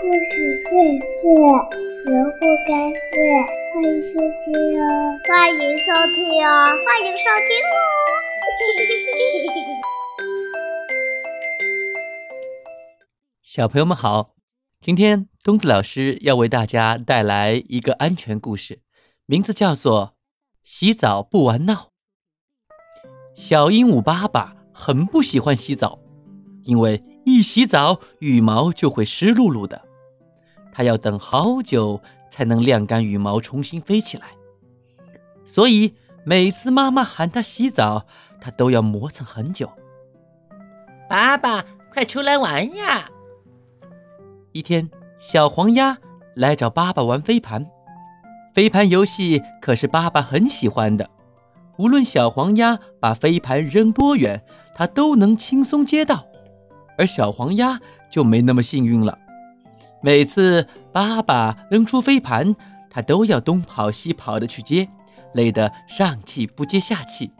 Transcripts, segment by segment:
故事荟萃，萝卜开会，欢迎收听哦！欢迎收听哦！欢迎收听哦！小朋友们好，今天东子老师要为大家带来一个安全故事，名字叫做《洗澡不玩闹》。小鹦鹉爸爸很不喜欢洗澡，因为一洗澡羽毛就会湿漉漉的，他要等好久才能晾干羽毛，重新飞起来。所以每次妈妈喊它洗澡，它都要磨蹭很久。爸爸，快出来玩呀！一天，小黄鸭来找爸爸玩飞盘，飞盘游戏可是爸爸很喜欢的。无论小黄鸭把飞盘扔多远，它都能轻松接到，而小黄鸭就没那么幸运了。每次爸爸扔出飞盘，他都要东跑西跑的去接，累得上气不接下气。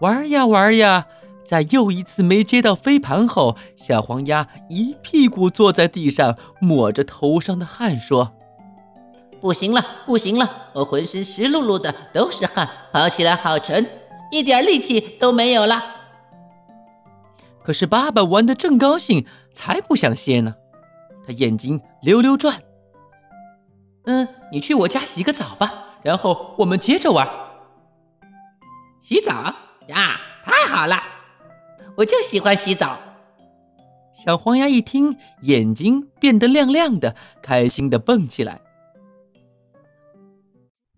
玩呀玩呀，在又一次没接到飞盘后，小黄鸭一屁股坐在地上，抹着头上的汗说。不行了，不行了！我浑身湿漉漉的，都是汗，跑起来好沉，一点力气都没有了。可是爸爸玩得正高兴，才不想歇呢。他眼睛溜溜转。嗯，你去我家洗个澡吧，然后我们接着玩。洗澡呀，太好了！我就喜欢洗澡。小黄鸭一听，眼睛变得亮亮的，开心地蹦起来。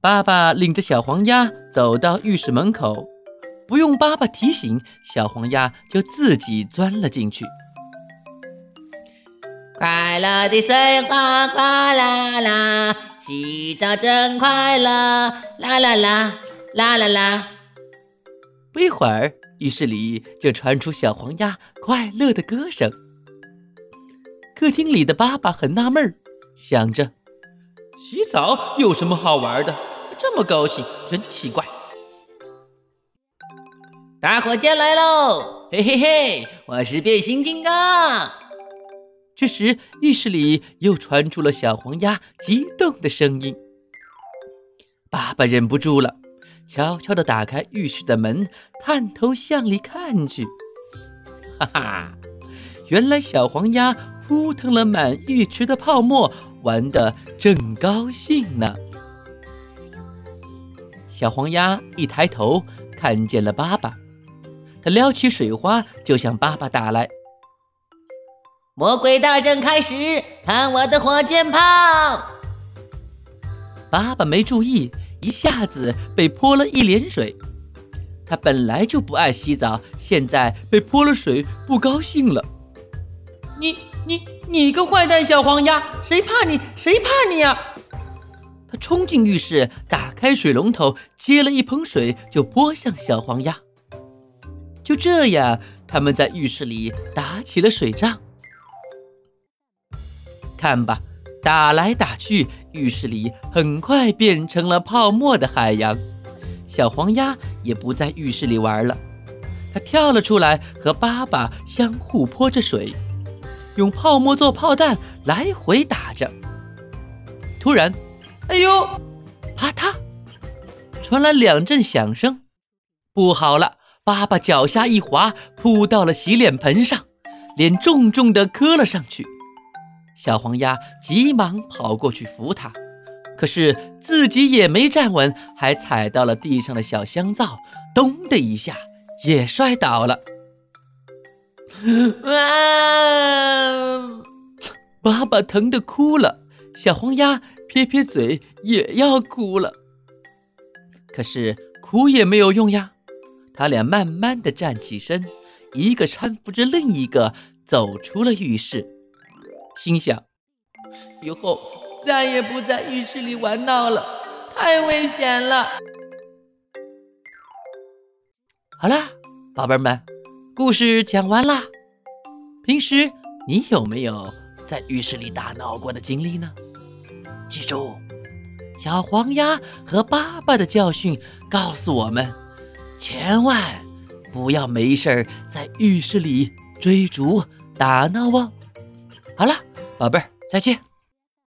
爸爸领着小黄鸭走到浴室门口，不用爸爸提醒，小黄鸭就自己钻了进去。快乐的水花哗啦啦，洗澡真快乐，啦啦啦啦啦啦。不一会儿，浴室里就传出小黄鸭快乐的歌声。客厅里的爸爸很纳闷儿，想着：洗澡有什么好玩的？这么高兴，真奇怪！打火机来喽！嘿嘿嘿，我是变形金刚。这时，浴室里又传出了小黄鸭激动的声音。爸爸忍不住了，悄悄地打开浴室的门，探头向里看去。哈哈，原来小黄鸭扑腾了满浴池的泡沫，玩得正高兴呢。小黄鸭一抬头，看见了爸爸，他撩起水花就向爸爸打来。魔鬼大战开始，看我的火箭炮！爸爸没注意，一下子被泼了一脸水。他本来就不爱洗澡，现在被泼了水，不高兴了。你你你个坏蛋小黄鸭，谁怕你？谁怕你呀？他冲进浴室，打开水龙头，接了一盆水就泼向小黄鸭。就这样，他们在浴室里打起了水仗。看吧，打来打去，浴室里很快变成了泡沫的海洋。小黄鸭也不在浴室里玩了，它跳了出来，和爸爸相互泼着水，用泡沫做炮弹，来回打着。突然，哎呦！啪嗒，传来两阵响声。不好了！爸爸脚下一滑，扑到了洗脸盆上，脸重重地磕了上去。小黄鸭急忙跑过去扶他，可是自己也没站稳，还踩到了地上的小香皂，咚的一下也摔倒了。啊！爸爸疼得哭了，小黄鸭。撇撇嘴也要哭了，可是哭也没有用呀。他俩慢慢的站起身，一个搀扶着另一个走出了浴室，心想：以后再也不在浴室里玩闹了，太危险了。好啦，宝贝们，故事讲完啦。平时你有没有在浴室里打闹过的经历呢？记住，小黄鸭和爸爸的教训告诉我们：千万不要没事儿在浴室里追逐打闹哦。好了，宝贝儿，再见。